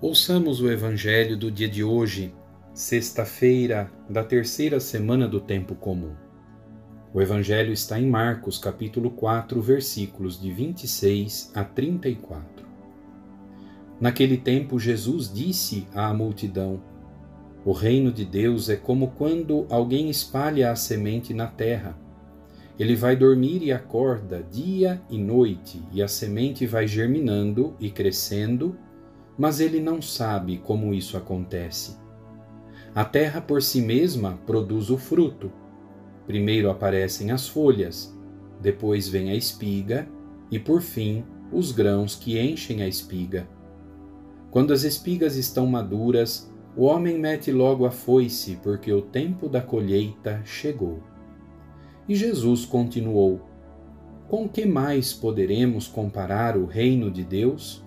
Ouçamos o Evangelho do dia de hoje, sexta-feira da terceira semana do tempo comum. O Evangelho está em Marcos, capítulo 4, versículos de 26 a 34. Naquele tempo, Jesus disse à multidão: O reino de Deus é como quando alguém espalha a semente na terra. Ele vai dormir e acorda dia e noite, e a semente vai germinando e crescendo mas ele não sabe como isso acontece. A terra por si mesma produz o fruto. Primeiro aparecem as folhas, depois vem a espiga e, por fim, os grãos que enchem a espiga. Quando as espigas estão maduras, o homem mete logo a foice, porque o tempo da colheita chegou. E Jesus continuou: Com que mais poderemos comparar o reino de Deus?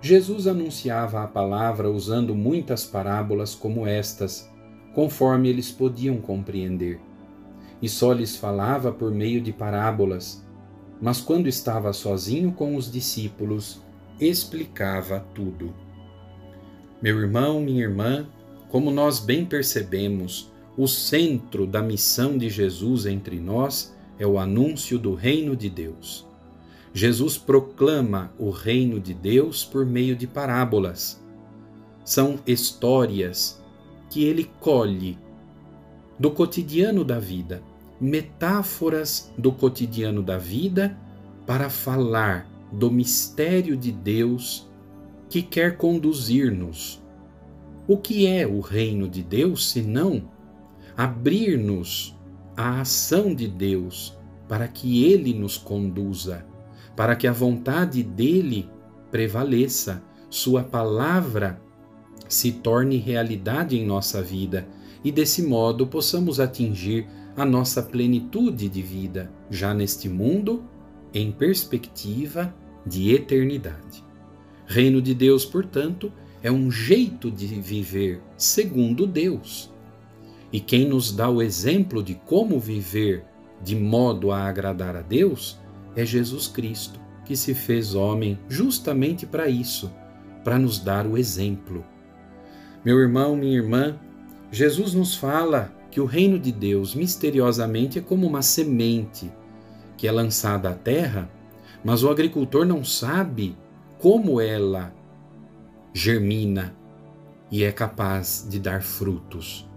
Jesus anunciava a palavra usando muitas parábolas como estas, conforme eles podiam compreender. E só lhes falava por meio de parábolas, mas quando estava sozinho com os discípulos, explicava tudo. Meu irmão, minha irmã, como nós bem percebemos, o centro da missão de Jesus entre nós é o anúncio do reino de Deus. Jesus proclama o reino de Deus por meio de parábolas. São histórias que ele colhe do cotidiano da vida, metáforas do cotidiano da vida para falar do mistério de Deus que quer conduzir-nos. O que é o reino de Deus senão abrir-nos à ação de Deus para que ele nos conduza? Para que a vontade dele prevaleça, sua palavra se torne realidade em nossa vida e desse modo possamos atingir a nossa plenitude de vida, já neste mundo, em perspectiva de eternidade. Reino de Deus, portanto, é um jeito de viver segundo Deus. E quem nos dá o exemplo de como viver de modo a agradar a Deus é Jesus Cristo, que se fez homem justamente para isso, para nos dar o exemplo. Meu irmão, minha irmã, Jesus nos fala que o reino de Deus misteriosamente é como uma semente que é lançada à terra, mas o agricultor não sabe como ela germina e é capaz de dar frutos.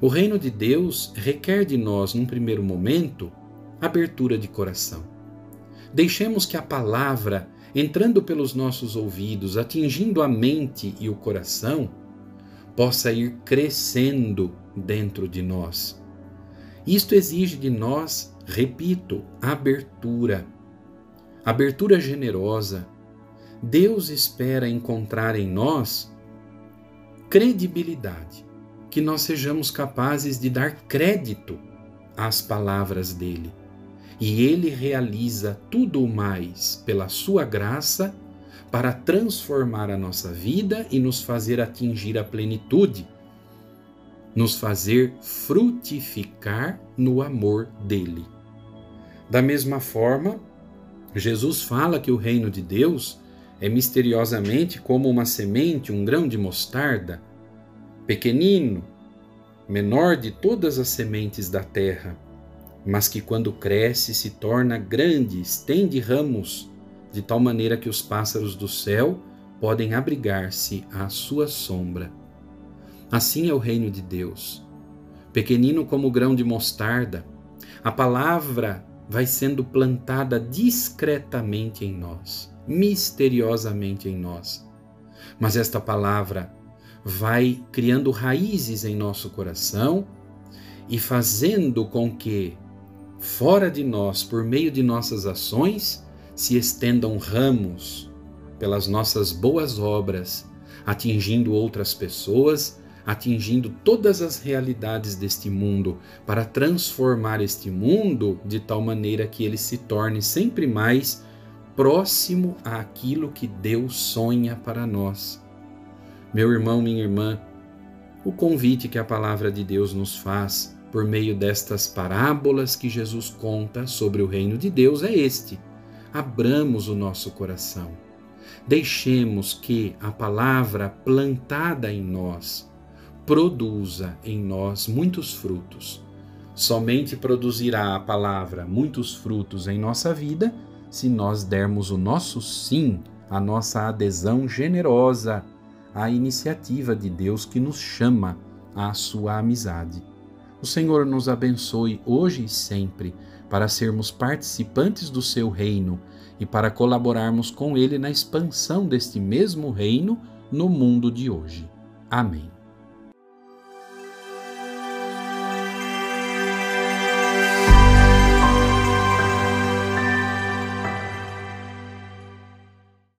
O reino de Deus requer de nós, num primeiro momento, abertura de coração. Deixemos que a palavra, entrando pelos nossos ouvidos, atingindo a mente e o coração, possa ir crescendo dentro de nós. Isto exige de nós, repito, abertura. Abertura generosa. Deus espera encontrar em nós credibilidade, que nós sejamos capazes de dar crédito às palavras dele e ele realiza tudo mais pela sua graça para transformar a nossa vida e nos fazer atingir a plenitude, nos fazer frutificar no amor dele. Da mesma forma, Jesus fala que o reino de Deus é misteriosamente como uma semente, um grão de mostarda, pequenino, menor de todas as sementes da terra mas que quando cresce se torna grande, estende ramos, de tal maneira que os pássaros do céu podem abrigar-se à sua sombra. Assim é o reino de Deus. Pequenino como o grão de mostarda, a palavra vai sendo plantada discretamente em nós, misteriosamente em nós. Mas esta palavra vai criando raízes em nosso coração e fazendo com que fora de nós, por meio de nossas ações, se estendam ramos pelas nossas boas obras, atingindo outras pessoas, atingindo todas as realidades deste mundo, para transformar este mundo de tal maneira que ele se torne sempre mais próximo àquilo que Deus sonha para nós. Meu irmão, minha irmã, o convite que a palavra de Deus nos faz por meio destas parábolas que Jesus conta sobre o reino de Deus é este: abramos o nosso coração. Deixemos que a palavra plantada em nós produza em nós muitos frutos. Somente produzirá a palavra muitos frutos em nossa vida se nós dermos o nosso sim, a nossa adesão generosa à iniciativa de Deus que nos chama à sua amizade. O Senhor nos abençoe hoje e sempre para sermos participantes do seu reino e para colaborarmos com ele na expansão deste mesmo reino no mundo de hoje. Amém.